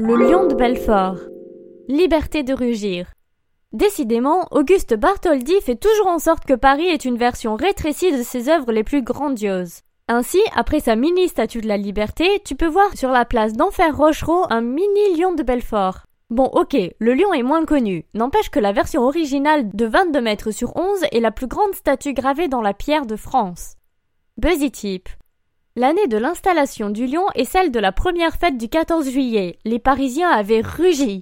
Le lion de Belfort. Liberté de rugir. Décidément, Auguste Bartholdi fait toujours en sorte que Paris est une version rétrécie de ses œuvres les plus grandioses. Ainsi, après sa mini statue de la liberté, tu peux voir sur la place d'Enfer Rochereau un mini lion de Belfort. Bon, ok, le lion est moins connu. N'empêche que la version originale de 22 mètres sur 11 est la plus grande statue gravée dans la pierre de France. Buzzy Tip. L'année de l'installation du lion est celle de la première fête du 14 juillet. Les Parisiens avaient rugi.